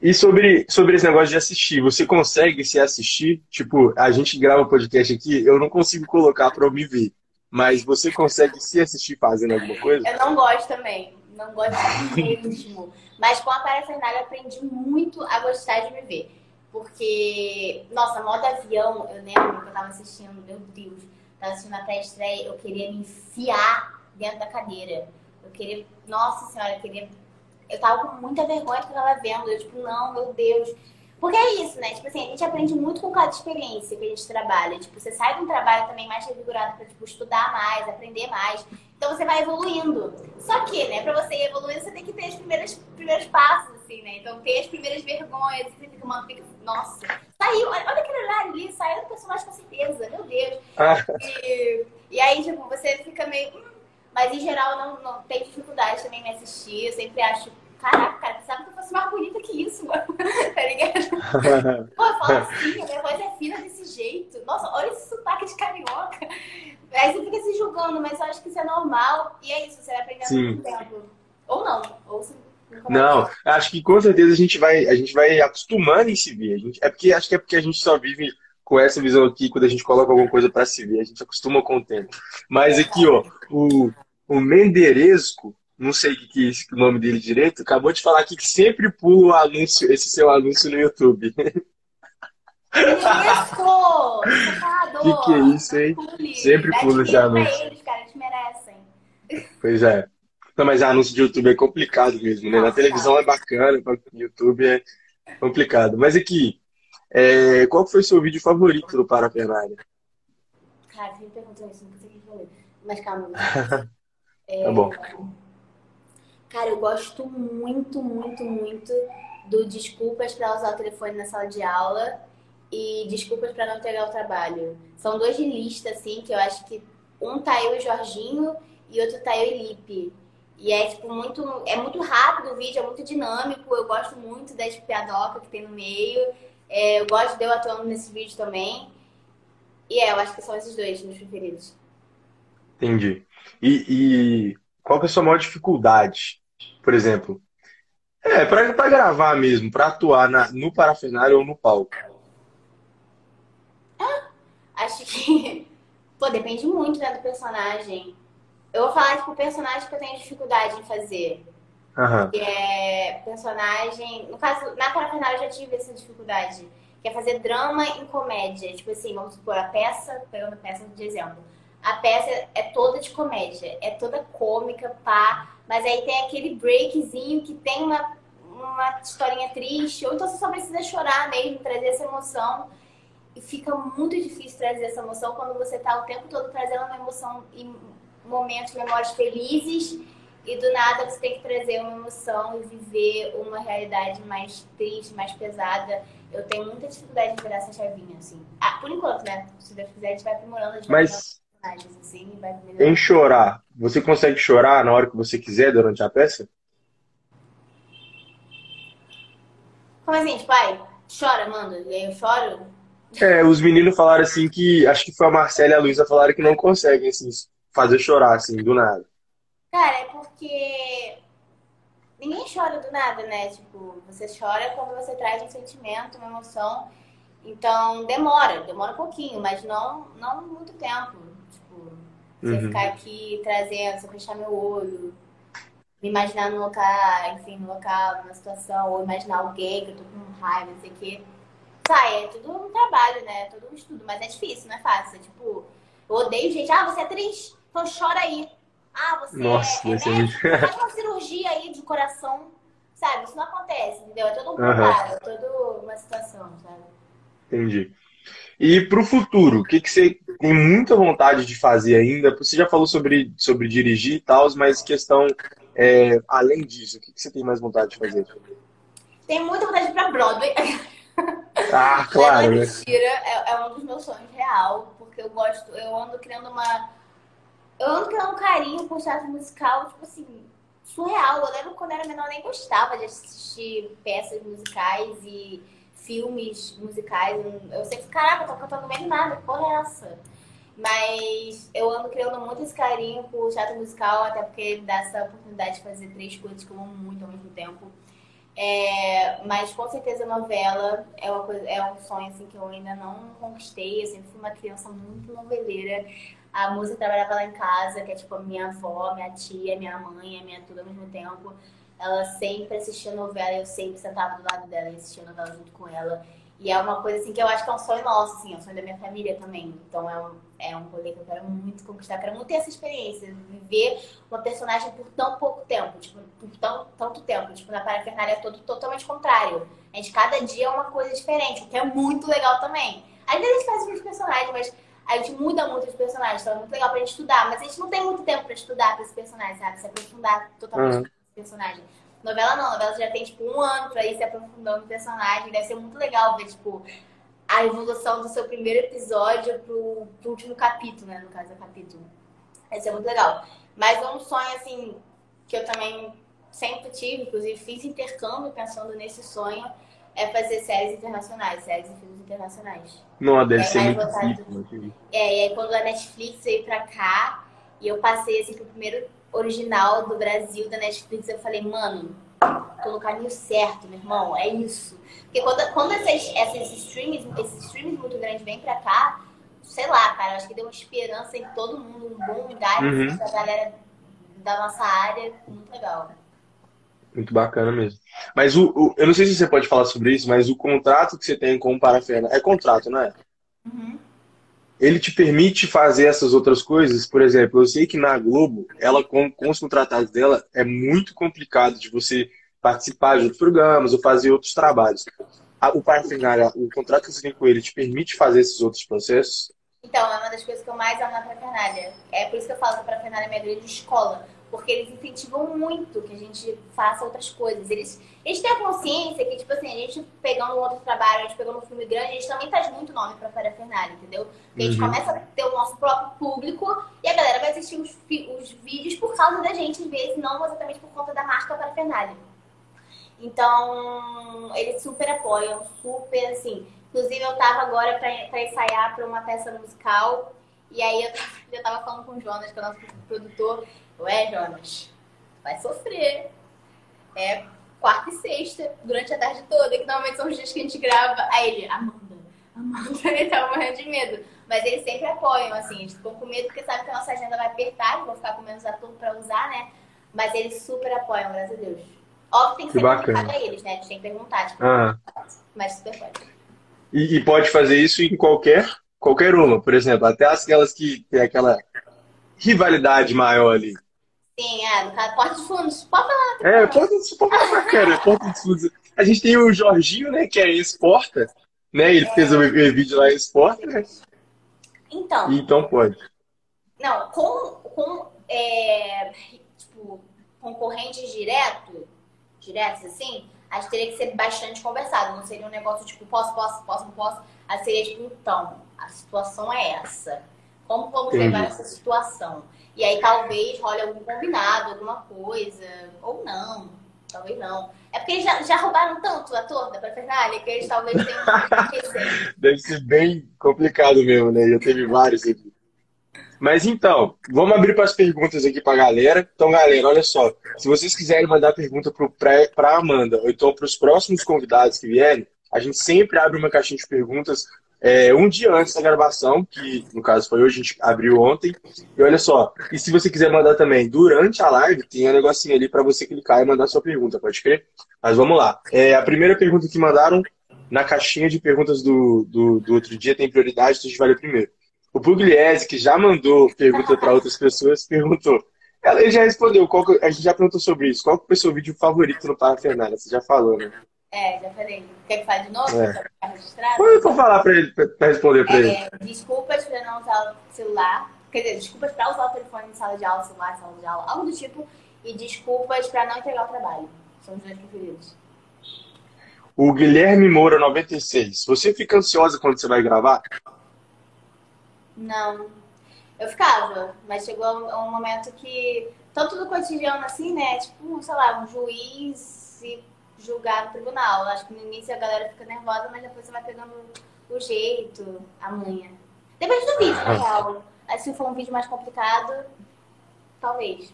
E sobre, sobre esse negócio de assistir, você consegue se assistir? Tipo, a gente grava podcast aqui, eu não consigo colocar pra eu me ver. Mas você consegue se assistir fazendo alguma coisa? Eu não gosto também. Não gosto mesmo. Mas com a parafernália aprendi muito a gostar de me ver. Porque, nossa, modo avião, eu lembro que eu tava assistindo, meu Deus, tava assistindo a pré-estreia, eu queria me enfiar dentro da cadeira. Eu queria, nossa senhora, eu queria. Eu tava com muita vergonha do que eu tava vendo. Eu, tipo, não, meu Deus. Porque é isso, né? Tipo assim, a gente aprende muito com cada experiência que a gente trabalha. Tipo, você sai de um trabalho também mais revigorado pra, tipo, estudar mais, aprender mais. Então você vai evoluindo. Só que, né, pra você ir evoluindo, você tem que ter os primeiros, primeiros passos, assim, né? Então ter as primeiras vergonhas, você fica, mano, fica, nossa, saiu, olha, olha aquele olhar ali, saiu do personagem com certeza, meu Deus. Ah, E, e aí, tipo, você fica meio. Mas em geral não, não tenho dificuldade também em me assistir. Eu sempre acho, caraca, cara, precisava que eu fosse mais bonita que isso, mano. tá ligado? Pô, eu falo assim, a minha voz é fina desse jeito. Nossa, olha esse sotaque de carioca. Aí você fica se julgando, mas eu acho que isso é normal. E é isso, você vai aprendendo Sim. muito tempo. Ou não, ou vai Não, acho que com certeza a gente vai, a gente vai acostumando em se ver. A gente, é porque acho que é porque a gente só vive com essa visão aqui quando a gente coloca alguma coisa para se ver, a gente acostuma com o tempo. Mas aqui, ó, o, o Menderesco, não sei o que, que é o nome dele direito, acabou de falar aqui que sempre pula o anúncio, esse seu anúncio no YouTube. Fresco! Que que é isso, hein? Pule. Sempre pula esse anúncio. eles, cara, eles merecem. Pois é. Não, mas anúncio de YouTube é complicado mesmo, né? Na Nossa. televisão é bacana, no YouTube é complicado. Mas aqui, é, qual foi o seu vídeo favorito do Parafernália? Cara, você me perguntou isso, não sei o que falei. Mas calma. é... Tá bom. Cara, eu gosto muito, muito, muito do desculpas para usar o telefone na sala de aula e desculpas para não entregar o trabalho. São dois de lista, assim, que eu acho que um tá eu e Jorginho e outro tá eu e Lipe. E é, tipo, muito, é muito rápido o vídeo, é muito dinâmico. Eu gosto muito da piadoca que tem no meio. É, eu gosto de eu atuando nesse vídeo também. E é, eu acho que são esses dois meus preferidos. Entendi. E, e qual que é a sua maior dificuldade? Por exemplo, é, pra, pra gravar mesmo, pra atuar na, no parafernário ou no palco? Ah, acho que. Pô, depende muito né, do personagem. Eu vou falar, tipo, personagem que eu tenho dificuldade em fazer. Uhum. Que é personagem. No caso, na parafernália eu já tive essa dificuldade. Que é fazer drama em comédia. Tipo assim, vamos supor, a peça, pegando peça de exemplo. A peça é toda de comédia, é toda cômica, pá. Mas aí tem aquele breakzinho que tem uma, uma historinha triste. Ou então você só precisa chorar mesmo, trazer essa emoção. E fica muito difícil trazer essa emoção quando você tá o tempo todo trazendo uma emoção em momentos, memórias felizes e do nada você tem que trazer uma emoção e viver uma realidade mais triste, mais pesada. Eu tenho muita dificuldade de virar essa chavinha, assim. Ah, por enquanto, né? Se Deus quiser, a gente vai aprimorando, a gente Mas... personagens, assim, vai Em chorar, você consegue chorar na hora que você quiser durante a peça? Como assim, tipo, ai, chora, manda, e aí eu choro? É, os meninos falaram assim que, acho que foi a Marcela e a Luísa falaram que não conseguem, assim, fazer chorar, assim, do nada. Cara, é porque ninguém chora do nada, né? Tipo, você chora quando você traz um sentimento, uma emoção. Então, demora, demora um pouquinho, mas não, não muito tempo. Tipo, você uhum. ficar aqui trazendo, você fechar meu olho, me imaginar no local, enfim, no local, numa situação, ou imaginar alguém que eu tô com raiva, não sei o quê. Sai, é tudo um trabalho, né? É tudo um estudo, mas é difícil, não é fácil. É, tipo, eu odeio gente, ah, você é triste, então chora aí. Ah, você Nossa, é, é médico, faz uma cirurgia aí de coração. Sabe, isso não acontece, entendeu? É todo um preparo, é toda uma situação, sabe? Entendi. E para o futuro, o que, que você tem muita vontade de fazer ainda? Você já falou sobre, sobre dirigir e tal, mas questão é, além disso, o que, que você tem mais vontade de fazer? Tenho muita vontade de ir para Broadway. Ah, claro. É, mentira, é, é um dos meus sonhos real, porque eu gosto, eu ando criando uma eu ando criando um carinho por teatro musical, tipo assim, surreal. Eu lembro quando era menor, eu nem gostava de assistir peças musicais e filmes musicais. Eu sei que, caraca, eu tô cantando bem nada, que porra é essa? Mas eu ando criando muito esse carinho por teatro musical, até porque dá essa oportunidade de fazer três coisas que eu amo muito ao mesmo tempo. É, mas com certeza novela é, uma coisa, é um sonho assim, que eu ainda não conquistei. Eu sempre fui uma criança muito noveleira. A música trabalhava lá em casa, que é tipo a minha avó, minha tia, minha mãe, minha tudo ao mesmo tempo. Ela sempre assistia novela eu sempre sentava do lado dela e assistia novela junto com ela. E é uma coisa assim que eu acho que é um sonho nosso, assim, é um sonho da minha família também. Então é um, é um rolê que eu quero muito conquistar, quero muito ter essa experiência, viver uma personagem por tão pouco tempo, tipo, por tão, tanto tempo. Tipo, na Parafernália é todo totalmente contrário. A gente, cada dia é uma coisa diferente, o que é muito legal também. Ainda a gente faz os personagens, mas a gente muda muito os personagens, então é muito legal pra gente estudar, mas a gente não tem muito tempo pra estudar pra esse personagem, sabe? Se aprofundar totalmente uhum. nesse personagem. Novela não, novela já tem tipo um ano pra ir se aprofundando no personagem, deve ser muito legal ver, tipo, a evolução do seu primeiro episódio pro, pro último capítulo, né? No caso, é capítulo. Deve ser muito legal. Mas é um sonho, assim, que eu também sempre tive, inclusive fiz intercâmbio pensando nesse sonho, é fazer séries internacionais, séries e filmes internacionais. Não, deve é, ser muito difícil. É, e aí quando a Netflix veio pra cá, e eu passei assim pro primeiro original do Brasil da Netflix, eu falei, mano, tô no caminho certo, meu irmão, é isso. Porque quando, quando esses, esses streams, esses streams muito grandes vêm pra cá, sei lá, cara, acho que deu uma esperança em todo mundo, um bom lugar uhum. pra galera da nossa área, muito legal. Muito bacana mesmo. Mas o, o, eu não sei se você pode falar sobre isso, mas o contrato que você tem com o Paraferna é contrato, não é? Uhum. Ele te permite fazer essas outras coisas? Por exemplo, eu sei que na Globo, ela com, com os contratados dela, é muito complicado de você participar de outros programas ou fazer outros trabalhos. O Parafernália, o contrato que você tem com ele, te permite fazer esses outros processos? Então, é uma das coisas que eu mais amo na parafernália. É por isso que eu falo que a parafernália é minha grande escola. Porque eles incentivam muito que a gente faça outras coisas. Eles, eles têm a consciência que, tipo assim, a gente pegando um outro trabalho, a gente pegando um filme grande, a gente também traz muito nome pra parafernália, entendeu? Porque a gente uhum. começa a ter o nosso próprio público e a galera vai assistir os, os vídeos por causa da gente, às vezes, não exatamente por conta da marca parafernália. Então, eles super apoiam, super assim. Inclusive, eu tava agora para ensaiar para uma peça musical. E aí eu tava, eu tava falando com o Jonas, que é o nosso produtor. Ué, Jonas, vai sofrer. É quarta e sexta, durante a tarde toda, que normalmente são os dias que a gente grava. Aí ele, Amanda, Amanda, ele tava morrendo de medo. Mas eles sempre apoiam, assim, eles ficam com medo porque sabem que a nossa agenda vai apertar, vou ficar com menos ator pra usar, né? Mas eles super apoiam, graças a Deus. Óbvio tem que, que ser perguntado a eles, né? A gente tem que perguntar, tipo, ah. mas super pode. E, e, pode fazer isso em qualquer, qualquer uma, por exemplo, até aquelas que tem aquela rivalidade maior ali. Sim, é, no caso, Porta dos Fundos. Pode falar. É, Porta dos Fundos, bacana, Porta dos Fundos. A gente tem o Jorginho, né, que é ex-porta, né? Ele é. fez um vídeo lá ex-porta, né? Então. Então pode. Não, com, com é, tipo, concorrentes direto, diretos assim, a gente teria que ser bastante conversado. Não seria um negócio tipo, posso, posso, posso, não posso. Aí seria tipo, então, a situação é essa. Como vamos Entendi. levar essa situação? E aí talvez role algum combinado, alguma coisa, ou não, talvez não. É porque eles já, já roubaram tanto a ator da Parafernália que eles talvez tenham Deve ser bem complicado mesmo, né? Já teve vários aqui. Mas então, vamos abrir para as perguntas aqui para a galera. Então, galera, olha só. Se vocês quiserem mandar pergunta para a Amanda, ou então para os próximos convidados que vierem, a gente sempre abre uma caixinha de perguntas é, um dia antes da gravação, que no caso foi hoje, a gente abriu ontem. E olha só, e se você quiser mandar também durante a live, tem um negocinho ali para você clicar e mandar sua pergunta, pode crer? Mas vamos lá. É, a primeira pergunta que mandaram na caixinha de perguntas do, do, do outro dia tem prioridade, então a gente vai ler primeiro. O Pugliese, que já mandou pergunta para outras pessoas, perguntou. Ela já respondeu, qual que, a gente já perguntou sobre isso. Qual que foi o seu vídeo favorito no Parafernália? Você já falou, né? É, já falei. Quer que fale de novo? É. Pra registrado? Eu vou falar para ele, para responder para é, ele. Desculpas por não usar o celular. Quer dizer, desculpas para usar o telefone em sala de aula, celular sala de aula, algo do tipo. E desculpas para não entregar o trabalho. São os dois preferidos. O Guilherme Moura, 96. Você fica ansiosa quando você vai gravar? Não. Eu ficava, mas chegou um momento que, tanto no cotidiano assim, né? Tipo, sei lá, um juiz se julgar no tribunal. Acho que no início a galera fica nervosa, mas depois você vai pegando o jeito, a manha. Depende do vídeo, na real. Se for um vídeo mais complicado, talvez.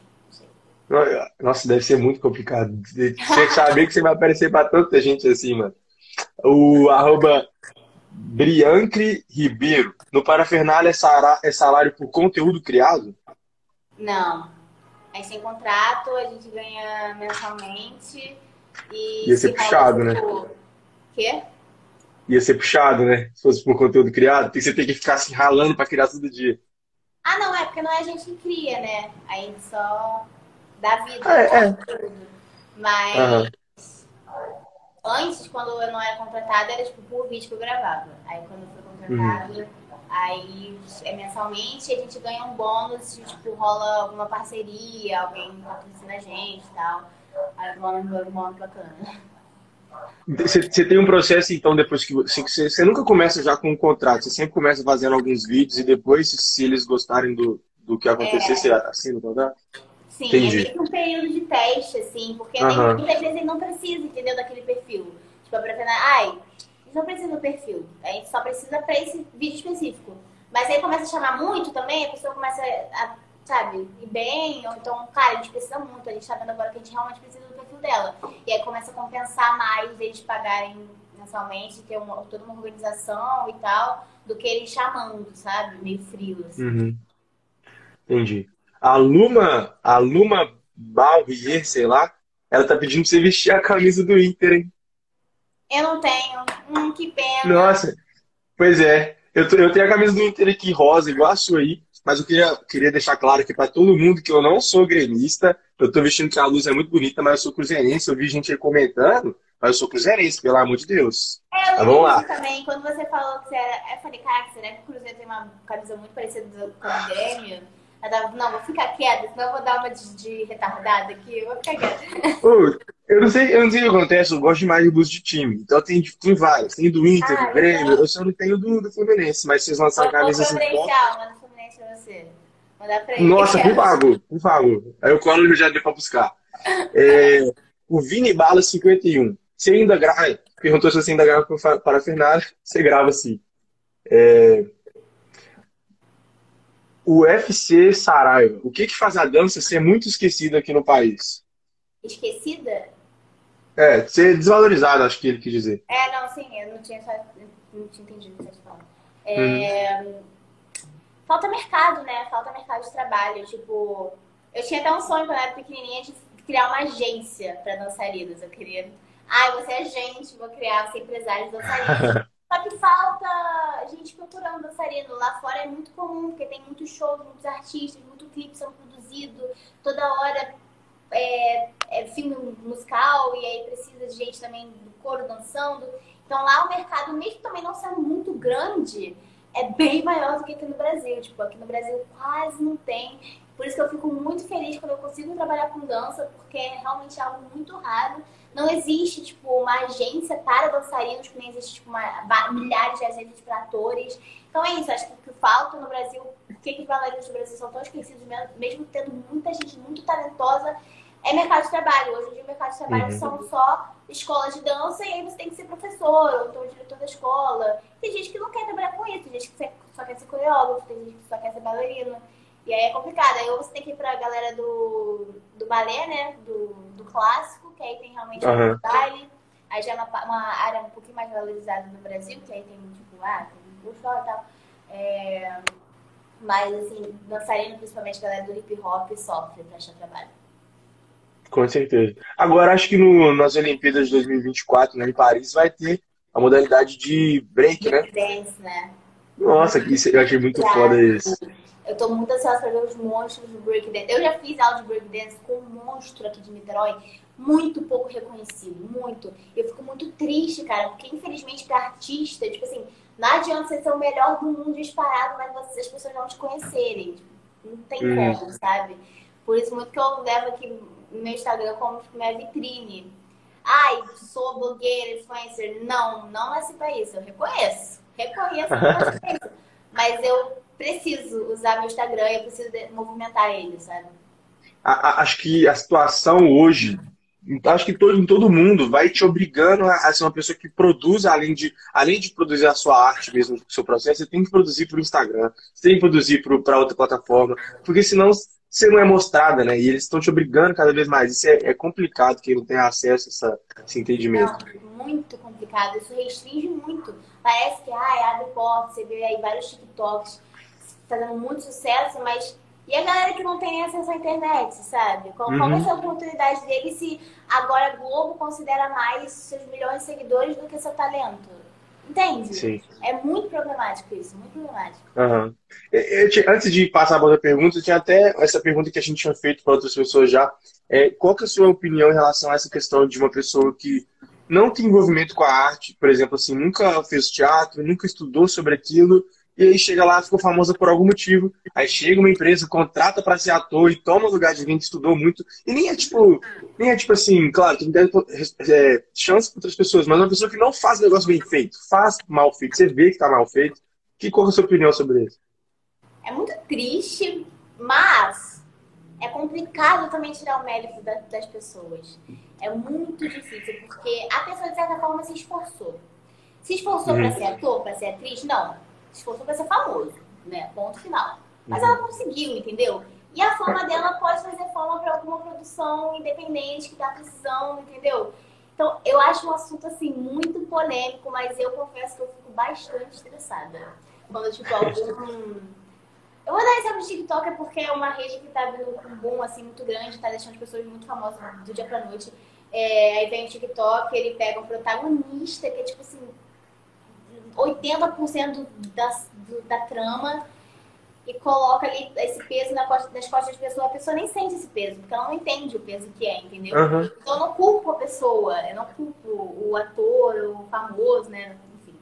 Nossa, deve ser muito complicado. Você saber que você vai aparecer pra tanta gente assim, mano. O arroba Briancre Ribeiro. No Parafernália é salário por conteúdo criado? Não. É sem contrato, a gente ganha mensalmente. E Ia ser puxado, né? Quê? Ia ser puxado, né? Se fosse por conteúdo criado, porque você tem que ficar se assim, ralando para criar todo dia. Ah, não, é porque não é a gente que cria, né? A gente só dá vida é, é. Mas antes, quando eu não era contratada, era tipo por vídeo que eu gravava. Aí quando eu fui contratada, uhum. aí é mensalmente a gente ganha um bônus tipo, rola alguma parceria, alguém patrocina a gente e tal. Aí bacana. Você, tem um processo, então, depois que você, você nunca começa já com um contrato, você sempre começa fazendo alguns vídeos e depois, se eles gostarem do, do que acontecer, é... você assina o contrato? Sim, Entendi. é um período de teste, assim, porque uhum. muitas vezes ele não precisa, entendeu, daquele perfil. Tipo, a pretender, ai, não precisa do perfil, a gente só precisa para esse vídeo específico. Mas aí começa a chamar muito também, a pessoa começa a sabe, ir bem, ou então, cara, a gente precisa muito, a gente tá vendo agora que a gente realmente precisa do perfil dela. E aí começa a compensar mais eles pagarem mensalmente, ter uma, toda uma organização e tal, do que eles chamando, sabe? Meio frio, assim. Uhum. Entendi. A Luma, a Luma Balvier, sei lá, ela tá pedindo pra você vestir a camisa do Inter, hein? Eu não tenho. Hum, que pena. Nossa, pois é. Eu, eu tenho a camisa do Inter aqui rosa, igual a sua aí. Mas eu queria, queria deixar claro aqui para todo mundo que eu não sou gremista. Eu estou vestindo que a luz é muito bonita, mas eu sou cruzeirense. Eu vi gente aí comentando. Mas eu sou cruzeirense, pelo amor de Deus. É, eu Mas vamos lá. também, quando você falou que você era. Eu falei, caraca, será que o Cruzeiro tem uma camisa muito parecida com o Grêmio? Eu tava, não, vou ficar quieta, senão eu vou dar uma de, de retardada aqui, eu vou ficar quieta. eu não sei, eu não sei o que acontece, eu gosto demais de blusa de time. Então tem, tem vários, tem do Inter, ah, do Grêmio, eu só não tenho do, do Fluminense, mas vocês lançaram camisa assim. Eu vou manda o Pra você. Mandar pra ele. Nossa, por favor, por favor. Aí eu colo no Rio de Janeiro pra buscar. É, o Vini Bala 51. Você ainda grava. Perguntou se você ainda grava para a Fernanda. Você grava assim. É... O UFC Saraiva. O que, que faz a dança ser muito esquecida aqui no país? Esquecida? É, ser desvalorizada, acho que ele quis dizer. É, não, sim, eu não tinha, não tinha entendido o que você falou. É... Uhum. Falta mercado, né? Falta mercado de trabalho. Tipo, eu tinha até um sonho quando eu era pequenininha de criar uma agência para dançarinas. Eu queria Ai, você é gente, vou criar, você é empresário de dançarino. Só que falta gente procurando dançarino. Lá fora é muito comum, porque tem muitos shows, muitos artistas, muitos clipes são produzidos, toda hora é, é, filme musical, e aí precisa de gente também do coro dançando. Então lá o mercado, mesmo também não sendo muito grande, é bem maior do que aqui no Brasil. Tipo, aqui no Brasil quase não tem. Por isso que eu fico muito feliz quando eu consigo trabalhar com dança, porque é realmente algo muito raro. Não existe, tipo, uma agência para dançarinos, que nem existe, tipo, uma, milhares de agências para atores. Então é isso, acho que o que falta no Brasil, por que os bailarinos do Brasil são tão esquecidos, mesmo tendo muita gente muito talentosa, é mercado de trabalho. Hoje em dia o mercado de trabalho uhum. são só escolas de dança e aí você tem que ser professor ou então diretor da escola. Tem gente que não quer trabalhar com isso, tem gente que só quer ser coreógrafo, tem gente que só quer ser bailarina. E aí é complicado. Aí você tem que ir pra galera do, do balé, né? Do, do clássico, que aí tem realmente uhum. o baile. Aí já é uma, uma, área um pouquinho mais valorizada no Brasil, que aí tem, tipo, ah, tem e tal. É, mas, assim, dançarino, principalmente a galera do hip hop, sofre pra achar trabalho. Com certeza. Agora, acho que no, nas Olimpíadas de 2024, né, em Paris, vai ter a modalidade de break, né? Dance, né? Nossa, eu achei muito foda isso. Eu tô muito ansiosa pra ver os monstros do breakdance. Eu já fiz aula de breakdance com um monstro aqui de Niterói, muito pouco reconhecido, muito. Eu fico muito triste, cara, porque infelizmente pra artista, tipo assim, não adianta você ser o melhor do mundo disparado, mas você, as pessoas não te conhecerem. Tipo, não tem hum. como, sabe? Por isso muito que eu levo aqui no meu Instagram como minha vitrine. Ai, sou blogueira, influencer. Não, não nasci pra isso. Eu reconheço. Reconheço mas eu preciso usar meu Instagram e eu preciso movimentar ele, sabe? acho que a situação hoje, acho que todo, em todo mundo vai te obrigando a, a, ser uma pessoa que produza, além de, além de produzir a sua arte mesmo, o seu processo, você tem que produzir para o Instagram, você tem que produzir para outra plataforma, porque senão você não é mostrada, né? E eles estão te obrigando cada vez mais. Isso é, é complicado quem não tem acesso a essa, esse entendimento. Não, muito complicado. Isso restringe muito. Parece que, ah, abre porta, você vê aí vários TikToks fazendo muito sucesso, mas e a galera que não tem acesso à internet, sabe? Qual, uhum. qual vai ser a oportunidade dele se agora a Globo considera mais seus milhões de seguidores do que seu talento? Entende? Sim. É muito problemático isso, muito problemático. Uhum. Eu, eu, antes de passar para outra pergunta, eu tinha até essa pergunta que a gente tinha feito para outras pessoas já. É, qual que é a sua opinião em relação a essa questão de uma pessoa que não tem envolvimento com a arte, por exemplo, assim, nunca fez teatro, nunca estudou sobre aquilo, e aí chega lá, ficou famosa por algum motivo. Aí chega uma empresa, contrata para ser ator e toma o lugar de alguém que estudou muito. E nem é tipo, nem é tipo assim, claro, tem é, chance para outras pessoas, mas uma pessoa que não faz o negócio bem feito, faz mal feito, você vê que tá mal feito. Que, qual é a sua opinião sobre isso? É muito triste, mas é complicado também tirar o mérito das pessoas. É muito difícil, porque a pessoa, de certa forma, se esforçou. Se esforçou uhum. para ser ator, para ser atriz? Não esforçou para ser famoso, né? Ponto final. Mas uhum. ela conseguiu, entendeu? E a fama dela pode fazer fama para alguma produção independente que tá precisando, entendeu? Então, eu acho um assunto, assim, muito polêmico, mas eu confesso que eu fico bastante estressada. Quando, tipo, algum... Eu vou dar exemplo de TikTok é porque é uma rede que tá vindo com um boom, assim, muito grande, tá deixando as pessoas muito famosas do dia pra noite. É, aí vem o TikTok, ele pega um protagonista que é, tipo assim, 80% da, da trama e coloca ali esse peso na costa, nas costas da pessoa, a pessoa nem sente esse peso, porque ela não entende o peso que é, entendeu? Uhum. Então eu não culpo a pessoa, eu não culpo o ator, o famoso, né? Enfim.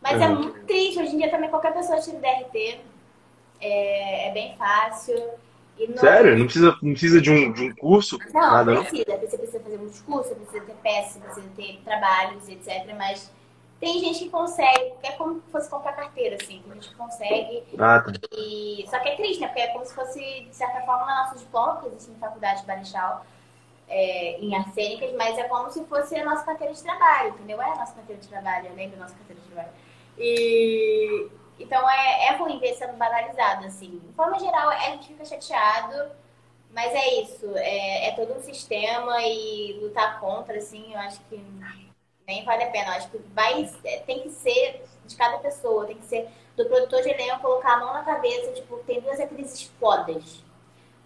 Mas uhum. é muito triste, hoje em dia também qualquer pessoa tira DRT, é, é bem fácil. Não... Sério? Não precisa, não precisa de, um, de um curso? Não, nada, precisa. Não? Você precisa fazer muitos cursos, precisa ter peças, precisa ter trabalhos, etc. Mas tem gente que consegue, é como se fosse comprar carteira, assim. Tem gente que consegue. Ah, tá. E... Só que é triste, né? Porque é como se fosse, de certa forma, na nossa diploma, que existe na faculdade de Banechal, é, em artes cênicas, mas é como se fosse a nossa carteira de trabalho, entendeu? É a nossa carteira de trabalho, eu lembro da nossa carteira de trabalho. E então é, é ruim ver sendo banalizado, assim. De forma geral, a gente fica chateado, mas é isso. É, é todo um sistema e lutar contra, assim, eu acho que nem vale a pena. Eu acho que vai, é, tem que ser de cada pessoa, tem que ser do produtor de elenco colocar a mão na cabeça, tipo, tem duas atrizes fodas.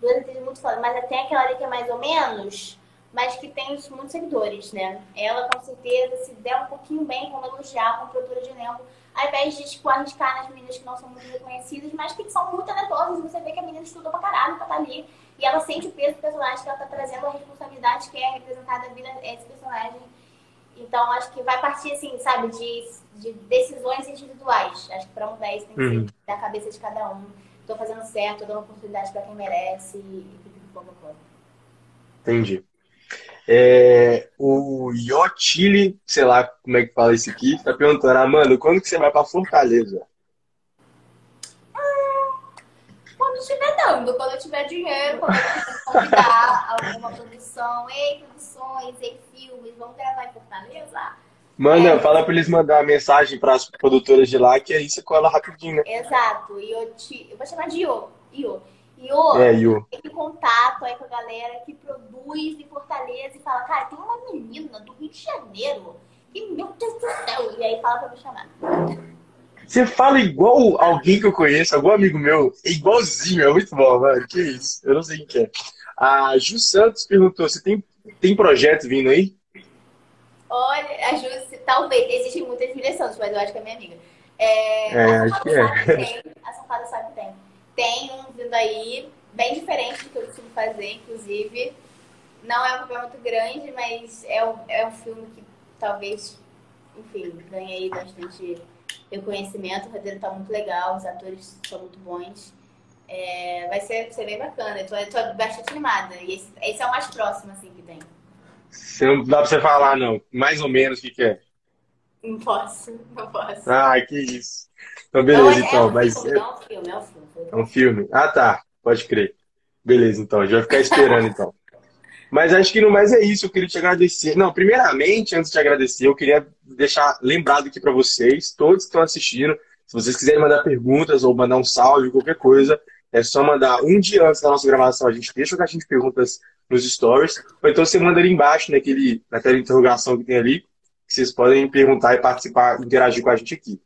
Duas atrizes muito fodas, mas até aquela ali que é mais ou menos, mas que tem muitos seguidores, né? Ela, com certeza, se der um pouquinho bem, vamos elogiar como produtora de elenco ao invés de, tipo, arriscar nas meninas que não são muito reconhecidas, mas que são muito talentosas, você vê que a menina estudou pra caralho pra estar tá ali, e ela sente o peso do personagem, que ela tá trazendo a responsabilidade que é representar da vida desse personagem. Então, acho que vai partir, assim, sabe, de, de decisões individuais. Acho que pra mudar isso tem que uhum. ser da cabeça de cada um. Tô fazendo certo, dando oportunidade pra quem merece, e coisa. Entendi. É, o Yotili, sei lá como é que fala isso aqui, tá perguntando, ah, mano, quando que você vai pra Fortaleza? quando estiver dando, quando eu tiver dinheiro, quando eu convidar alguma produção, ei, produções, ei, filmes, vamos gravar em Fortaleza? Manda, é, fala pra eles mandar uma mensagem pras produtoras de lá, que aí você cola rapidinho, né? Exato, Yoti, eu vou chamar de Io, Io. Io, é, Io. tem contato aí com a galera que produz em Fortaleza e fala, cara, tem uma menina do Rio de Janeiro e meu Deus do céu, e aí fala pra me chamar. Você fala igual alguém que eu conheço, algum amigo meu, é igualzinho, é muito bom, mano. Que isso? Eu não sei quem é. A Ju Santos perguntou: você tem, tem projeto vindo aí? Olha, a Ju, talvez, existem muitas direções, mas eu acho que é minha amiga. É, é acho que é. Tem, a Safada sabe que tem. Tem um vindo aí, bem diferente do que eu costumo fazer, inclusive. Não é um papel muito grande, mas é um, é um filme que talvez, enfim, ganhe aí bastante reconhecimento. O roteiro tá muito legal, os atores são muito bons. É, vai ser, ser bem bacana. Eu tô, eu tô bastante animada. E esse, esse, é o mais próximo, assim, que tem. Você não dá pra você falar, não. Mais ou menos o que, que é. Não posso, não posso. Ah, que isso. Então, beleza, não, é, então. É um mas... filme, é um filme, é um filme. É um filme? Ah, tá. Pode crer. Beleza, então. A gente vai ficar esperando, então. Mas acho que no mais é isso. Eu queria te agradecer. Não, primeiramente, antes de agradecer, eu queria deixar lembrado aqui para vocês, todos que estão assistindo, se vocês quiserem mandar perguntas ou mandar um salve, qualquer coisa, é só mandar um dia antes da nossa gravação. A gente deixa a caixinha de perguntas nos stories. Ou então você manda ali embaixo, naquele, naquela interrogação que tem ali, que vocês podem perguntar e participar, interagir com a gente aqui.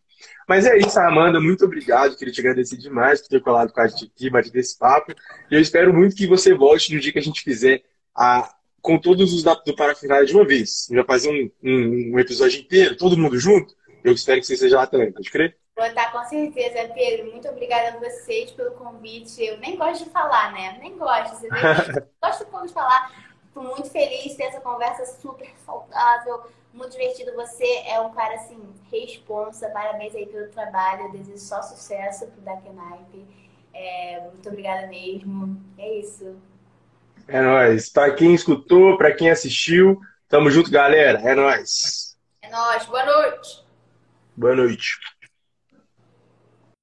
Mas é isso, Amanda, muito obrigado. Queria te agradecer demais por ter colado com a gente aqui, batido esse papo. E eu espero muito que você volte no dia que a gente fizer a, com todos os dados do Parafinal de uma vez. Já fazer um, um, um, episódio inteiro, todo mundo junto. Eu espero que você esteja lá também, pode crer? Vou estar com certeza, Pedro. Muito obrigada a vocês pelo convite. Eu nem gosto de falar, né? Nem gosto. Você vê? gosto pouco de falar. Estou muito feliz de ter essa conversa super saudável muito divertido. Você é um cara, assim, responsa. Parabéns aí pelo trabalho. Eu desejo só sucesso pro Dark Knife. É, muito obrigada mesmo. É isso. É nóis. Pra quem escutou, pra quem assistiu, tamo junto, galera. É nóis. É nóis. Boa noite. Boa noite.